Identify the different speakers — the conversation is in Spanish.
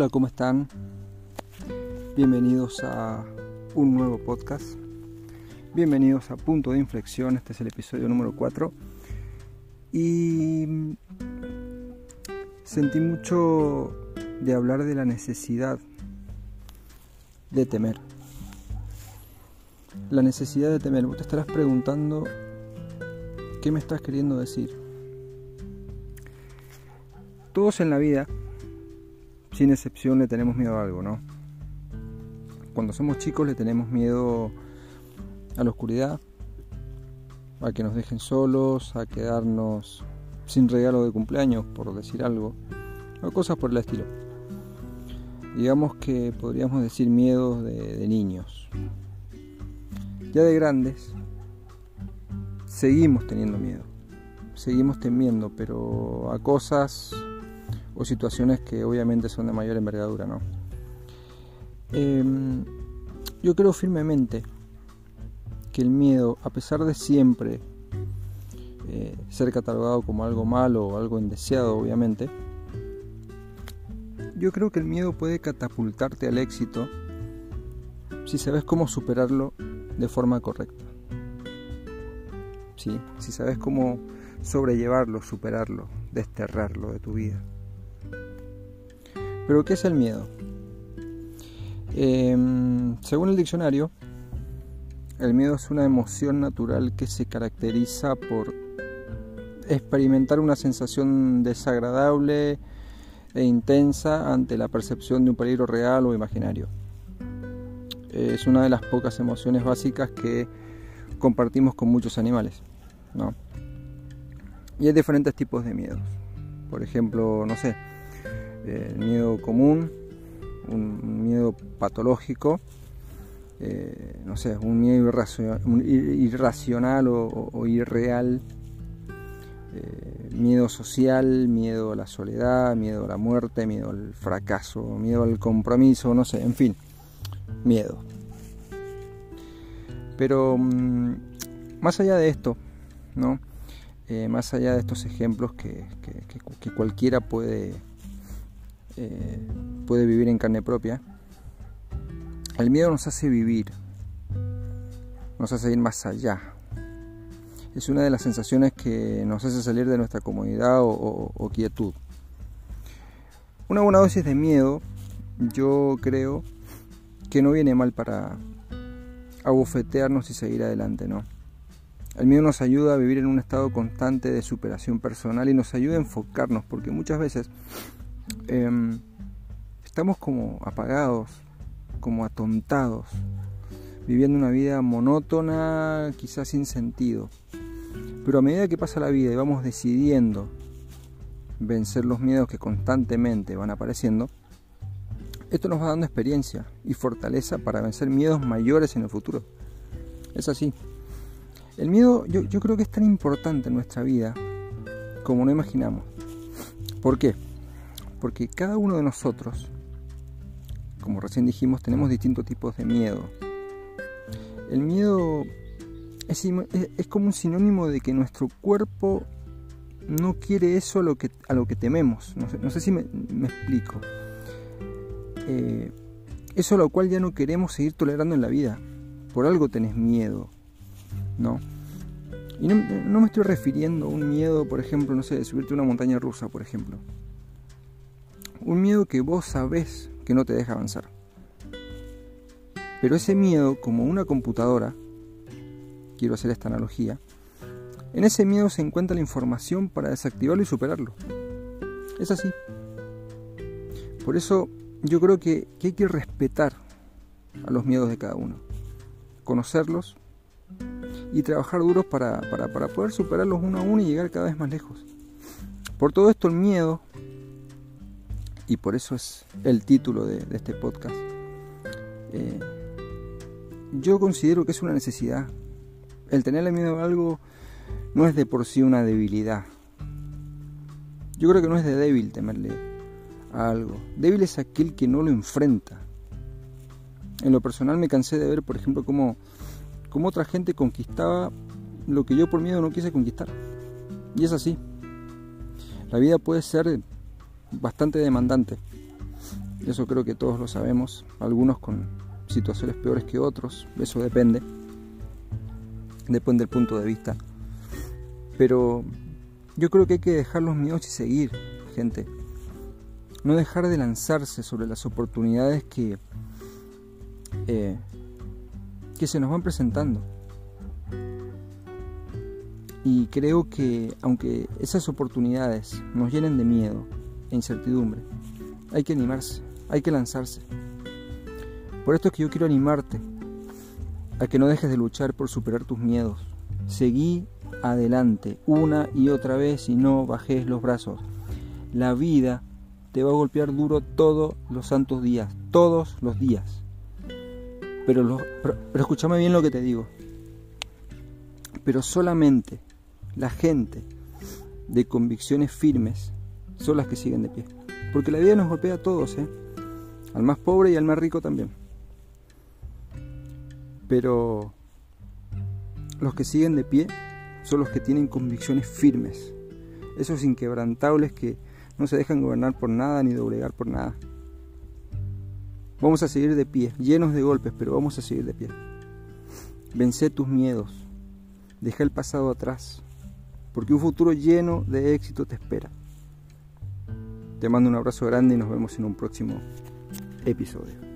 Speaker 1: Hola, ¿cómo están? Bienvenidos a un nuevo podcast. Bienvenidos a Punto de Inflexión, este es el episodio número 4. Y sentí mucho de hablar de la necesidad de temer. La necesidad de temer. Vos te estarás preguntando, ¿qué me estás queriendo decir? Todos en la vida sin excepción le tenemos miedo a algo, ¿no? Cuando somos chicos le tenemos miedo a la oscuridad, a que nos dejen solos, a quedarnos sin regalo de cumpleaños, por decir algo, o cosas por el estilo. Digamos que podríamos decir miedos de, de niños. Ya de grandes, seguimos teniendo miedo, seguimos temiendo, pero a cosas o situaciones que obviamente son de mayor envergadura, ¿no? Em, yo creo firmemente que el miedo, a pesar de siempre eh, ser catalogado como algo malo o algo indeseado, obviamente, yo creo que el miedo puede catapultarte al éxito si sabes cómo superarlo de forma correcta. ¿Sí? Si sabes cómo sobrellevarlo, superarlo, desterrarlo de tu vida. Pero ¿qué es el miedo? Em, según el diccionario, el miedo es una emoción natural que se caracteriza por experimentar una sensación desagradable e intensa ante la percepción de un peligro real o imaginario. Es una de las pocas emociones básicas que compartimos con muchos animales. Y hay diferentes tipos de miedos. Por ejemplo, no sé, el miedo común, un miedo patológico, eh, no sé, un miedo irracional, o, irreal, eh, miedo social, miedo a la soledad, miedo a la muerte, miedo al fracaso, miedo al compromiso, no sé, en fin, miedo. Pero mm, más allá de esto, ¿no? Eh, más allá de estos ejemplos que cualquiera puede eh, puede vivir en carne propia, el miedo nos hace vivir, nos hace ir más allá. Es una de las sensaciones que nos hace salir de nuestra comodidad o, quietud. Una buena dosis de miedo, yo creo que no viene mal para abofetearnos y seguir adelante, ¿no? El miedo nos ayuda a vivir en un estado constante de superación personal y nos ayuda a enfocarnos, porque muchas veces Em, estamos como apagados, como atontados, viviendo una vida monótona, quizás sin sentido. Pero a medida que pasa la vida y vamos decidiendo vencer los miedos que constantemente van apareciendo, esto nos va dando experiencia y fortaleza para vencer miedos mayores en el futuro. Es así. El miedo yo, yo creo que es tan importante en nuestra vida como no imaginamos. ¿Por qué? Porque cada uno de nosotros, como recién dijimos, tenemos distintos tipos de miedo. El miedo es, como un sinónimo de que nuestro cuerpo no quiere eso a lo que, a lo que tememos. No sé, si me, explico. Eh, eso a lo cual ya no queremos seguir tolerando en la vida. Por algo tenés miedo, ¿no? Y no, no, me estoy refiriendo a un miedo, por ejemplo, no sé, de subirte a una montaña rusa, por ejemplo. Un miedo que vos sabés que no te deja avanzar. Pero ese miedo, como una computadora, quiero hacer esta analogía, en ese miedo se encuentra la información para desactivarlo y superarlo. Es así. Por eso yo creo que, hay que respetar a los miedos de cada uno, conocerlos y trabajar duros para, para poder superarlos uno a uno y llegar cada vez más lejos. Por todo esto el miedo y por eso es el título de, este podcast. Eh, yo considero que es una necesidad. El tenerle miedo a algo no es de por sí una debilidad. Yo creo que no es de débil temerle a algo. Débil es aquel que no lo enfrenta. En lo personal me cansé de ver, por ejemplo, cómo, cómo otra gente conquistaba lo que yo por miedo no quise conquistar. Y es así. La vida puede ser bastante demandante. Eso creo que todos lo sabemos, algunos con situaciones peores que otros, eso depende, depende del punto de vista. Pero yo creo que hay que dejar los miedos y seguir, gente. No dejar de lanzarse sobre las oportunidades que, eh, que se nos van presentando. Y creo que aunque esas oportunidades nos llenen de miedo e incertidumbre, hay que animarse, hay que lanzarse. Por esto es que yo quiero animarte a que no dejes de luchar por superar tus miedos. Seguí adelante una y otra vez y no bajes los brazos. La vida te va a golpear duro todos los santos días, todos los días. Pero, pero, pero escúchame bien lo que te digo. Pero solamente la gente de convicciones firmes son las que siguen de pie. Porque la vida nos golpea a todos, ¿eh? al más pobre y al más rico también. Pero los que siguen de pie son los que tienen convicciones firmes, esos inquebrantables que no se dejan gobernar por nada ni doblegar por nada. Vamos a seguir de pie, llenos de golpes, pero vamos a seguir de pie. Vence tus miedos, deja el pasado atrás, porque un futuro lleno de éxito te espera. Te mando un abrazo grande y nos vemos en un próximo episodio.